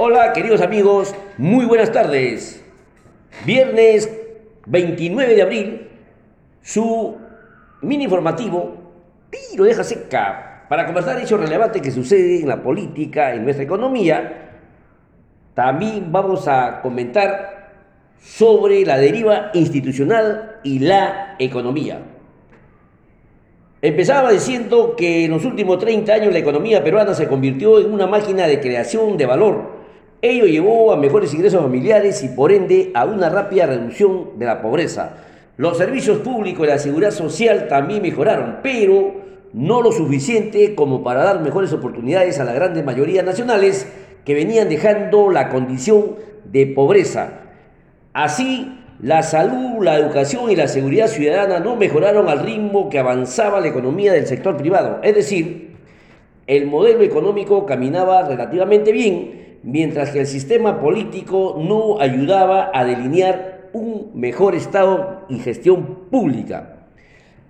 Hola queridos amigos, muy buenas tardes. Viernes 29 de abril, su mini informativo, tiro deja seca, para conversar hechos relevantes que suceden en la política, en nuestra economía. También vamos a comentar sobre la deriva institucional y la economía. Empezaba diciendo que en los últimos 30 años la economía peruana se convirtió en una máquina de creación de valor Ello llevó a mejores ingresos familiares y por ende a una rápida reducción de la pobreza. Los servicios públicos y la seguridad social también mejoraron, pero no lo suficiente como para dar mejores oportunidades a la gran mayoría nacionales que venían dejando la condición de pobreza. Así, la salud, la educación y la seguridad ciudadana no mejoraron al ritmo que avanzaba la economía del sector privado. Es decir, el modelo económico caminaba relativamente bien, mientras que el sistema político no ayudaba a delinear un mejor Estado y gestión pública.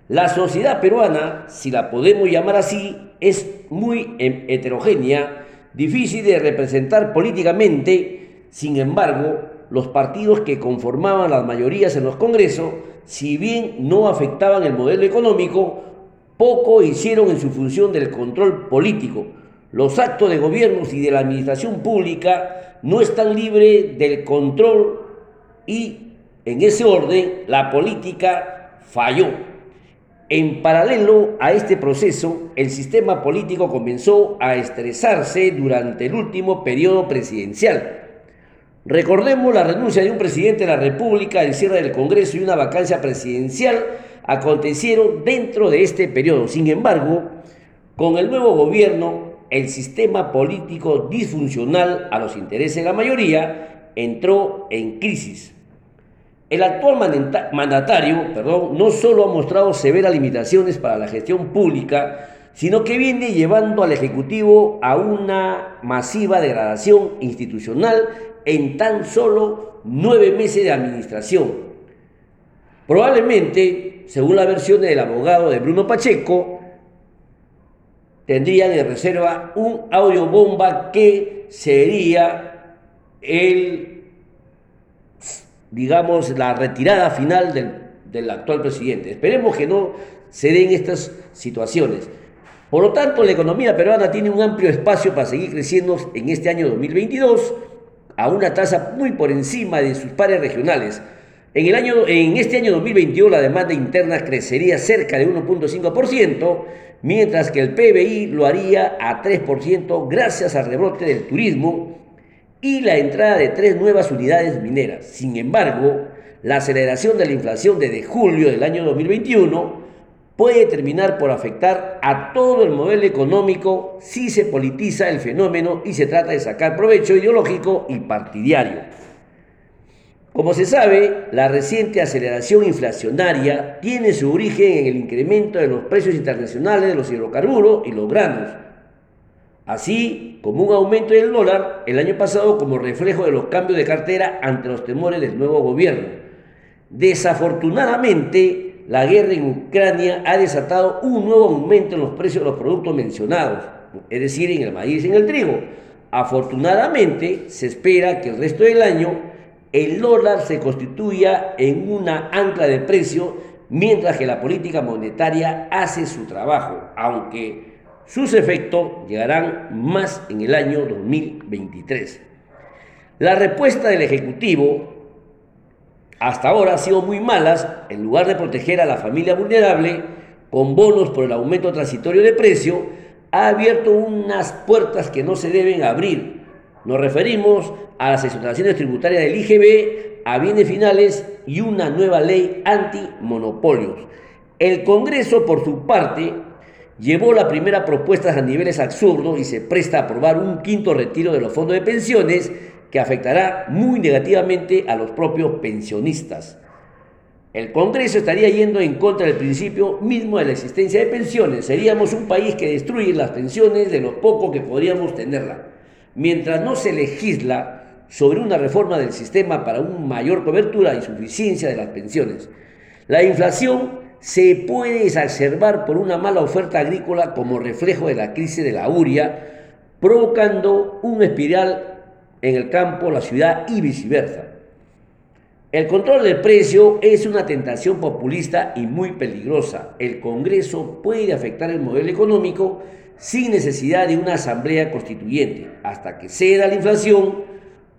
La sociedad peruana, si la podemos llamar así, es muy heterogénea, difícil de representar políticamente, sin embargo, los partidos que conformaban las mayorías en los congresos, si bien no afectaban el modelo económico, poco hicieron en su función del control político, los actos de gobiernos y de la administración pública no están libres del control y en ese orden la política falló. En paralelo a este proceso, el sistema político comenzó a estresarse durante el último periodo presidencial. Recordemos la renuncia de un presidente de la República, el cierre del Congreso y una vacancia presidencial acontecieron dentro de este periodo. Sin embargo, con el nuevo gobierno el sistema político disfuncional a los intereses de la mayoría entró en crisis. El actual mandatario perdón, no solo ha mostrado severas limitaciones para la gestión pública, sino que viene llevando al Ejecutivo a una masiva degradación institucional en tan solo nueve meses de administración. Probablemente, según la versión del abogado de Bruno Pacheco, tendrían en reserva un audio bomba que sería el, digamos, la retirada final del, del actual presidente. Esperemos que no se den estas situaciones. Por lo tanto, la economía peruana tiene un amplio espacio para seguir creciendo en este año 2022 a una tasa muy por encima de sus pares regionales. En, el año, en este año 2021 la demanda interna crecería cerca de 1.5%, mientras que el PBI lo haría a 3% gracias al rebrote del turismo y la entrada de tres nuevas unidades mineras. Sin embargo, la aceleración de la inflación desde julio del año 2021 puede terminar por afectar a todo el modelo económico si se politiza el fenómeno y se trata de sacar provecho ideológico y partidario. Como se sabe, la reciente aceleración inflacionaria tiene su origen en el incremento de los precios internacionales de los hidrocarburos y los granos, así como un aumento del dólar el año pasado como reflejo de los cambios de cartera ante los temores del nuevo gobierno. Desafortunadamente, la guerra en Ucrania ha desatado un nuevo aumento en los precios de los productos mencionados, es decir, en el maíz y en el trigo. Afortunadamente, se espera que el resto del año el dólar se constituya en una ancla de precio mientras que la política monetaria hace su trabajo, aunque sus efectos llegarán más en el año 2023. La respuesta del Ejecutivo hasta ahora ha sido muy malas, en lugar de proteger a la familia vulnerable con bonos por el aumento transitorio de precio, ha abierto unas puertas que no se deben abrir nos referimos a las exoneraciones tributarias del IGB, a bienes finales y una nueva ley antimonopolios. El Congreso, por su parte, llevó la primera propuesta a niveles absurdos y se presta a aprobar un quinto retiro de los fondos de pensiones que afectará muy negativamente a los propios pensionistas. El Congreso estaría yendo en contra del principio mismo de la existencia de pensiones. Seríamos un país que destruye las pensiones de los pocos que podríamos tenerla mientras no se legisla sobre una reforma del sistema para una mayor cobertura y suficiencia de las pensiones. La inflación se puede exacerbar por una mala oferta agrícola como reflejo de la crisis de la uria, provocando un espiral en el campo, la ciudad y viceversa. El control del precio es una tentación populista y muy peligrosa. El Congreso puede afectar el modelo económico sin necesidad de una asamblea constituyente. Hasta que ceda la inflación,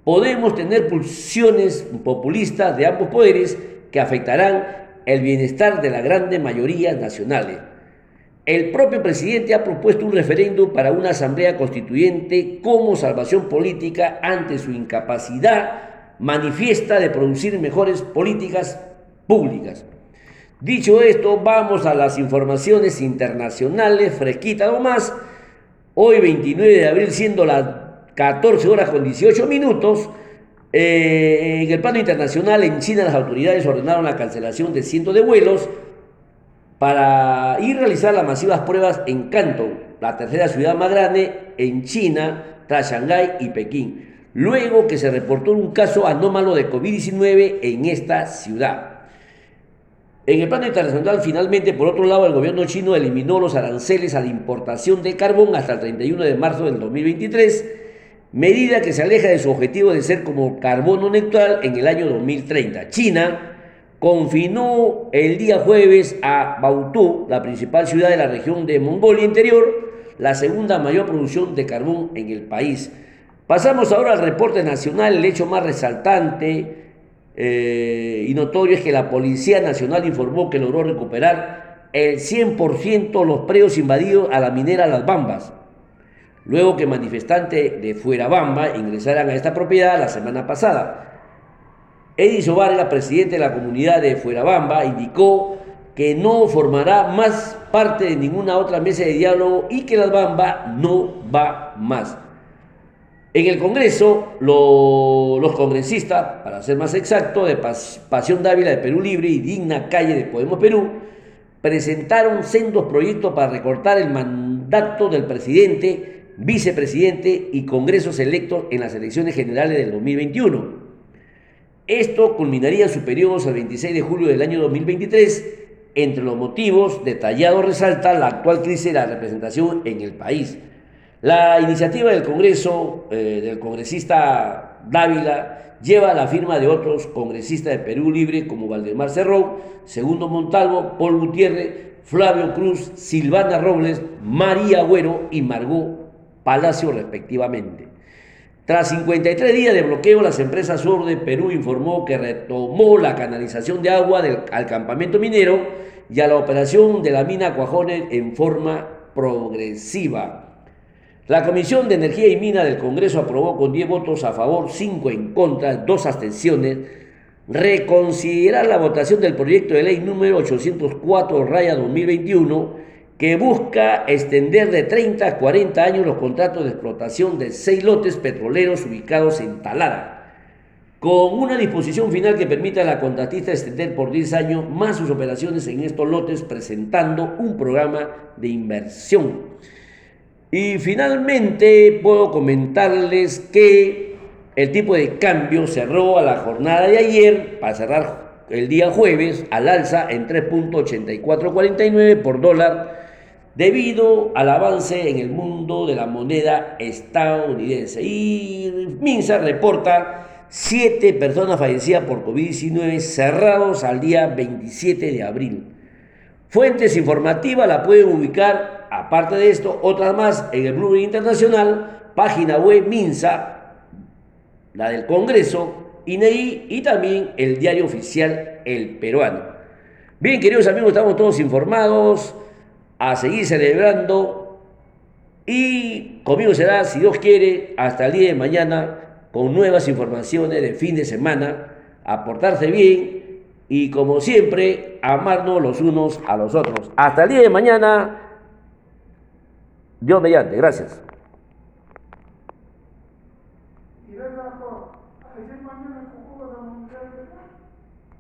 podemos tener pulsiones populistas de ambos poderes que afectarán el bienestar de la grande mayoría nacionales. El propio presidente ha propuesto un referéndum para una asamblea constituyente como salvación política ante su incapacidad manifiesta de producir mejores políticas públicas. Dicho esto, vamos a las informaciones internacionales, fresquita más. Hoy 29 de abril, siendo las 14 horas con 18 minutos, eh, en el plano internacional, en China las autoridades ordenaron la cancelación de cientos de vuelos para ir a realizar las masivas pruebas en Canton, la tercera ciudad más grande en China, tras Shanghái y Pekín luego que se reportó un caso anómalo de COVID-19 en esta ciudad. En el plano internacional, finalmente, por otro lado, el gobierno chino eliminó los aranceles a la importación de carbón hasta el 31 de marzo del 2023, medida que se aleja de su objetivo de ser como carbono neutral en el año 2030. China confinó el día jueves a Bautú, la principal ciudad de la región de Mongolia Interior, la segunda mayor producción de carbón en el país. Pasamos ahora al reporte nacional. El hecho más resaltante eh, y notorio es que la Policía Nacional informó que logró recuperar el 100% los predios invadidos a la minera Las Bambas, luego que manifestantes de Fuera Bamba ingresaran a esta propiedad la semana pasada. Edison Vargas, presidente de la comunidad de Fuera Bamba, indicó que no formará más parte de ninguna otra mesa de diálogo y que Las Bambas no va más. En el Congreso, los congresistas, para ser más exacto, de Pasión Dávila de Perú Libre y Digna Calle de Podemos Perú, presentaron sendos proyectos para recortar el mandato del presidente, vicepresidente y congresos electos en las elecciones generales del 2021. Esto culminaría su periodo hasta el 26 de julio del año 2023. Entre los motivos detallados resalta la actual crisis de la representación en el país la iniciativa del Congreso, eh, del congresista Dávila, lleva la firma de otros congresistas de Perú Libre como Valdemar Cerrón, Segundo Montalvo, Paul Gutiérrez, Flavio Cruz, Silvana Robles, María Agüero y Margot Palacio respectivamente. Tras 53 días de bloqueo, las empresas Sur de Perú informó que retomó la canalización de agua del, al campamento minero y a la operación de la mina Cuajones en forma progresiva. La Comisión de Energía y Mina del Congreso aprobó con 10 votos a favor, 5 en contra, 2 abstenciones, reconsiderar la votación del proyecto de ley número 804 raya 2021 que busca extender de 30 a 40 años los contratos de explotación de seis lotes petroleros ubicados en Talara, con una disposición final que permita a la contratista extender por 10 años más sus operaciones en estos lotes presentando un programa de inversión. Y finalmente puedo comentarles que el tipo de cambio cerró a la jornada de ayer para cerrar el día jueves al alza en 3.8449 por dólar debido al avance en el mundo de la moneda estadounidense. Y Minsa reporta siete personas fallecidas por COVID-19 cerrados al día 27 de abril. Fuentes informativas la pueden ubicar aparte de esto, otras más en el Blue Internacional, página web MINSA, la del Congreso, INEI y también el diario oficial El Peruano. Bien, queridos amigos, estamos todos informados, a seguir celebrando y conmigo será, si Dios quiere, hasta el día de mañana con nuevas informaciones de fin de semana, aportarse bien y como siempre, amarnos los unos a los otros. Hasta el día de mañana. Dios mediante, gracias.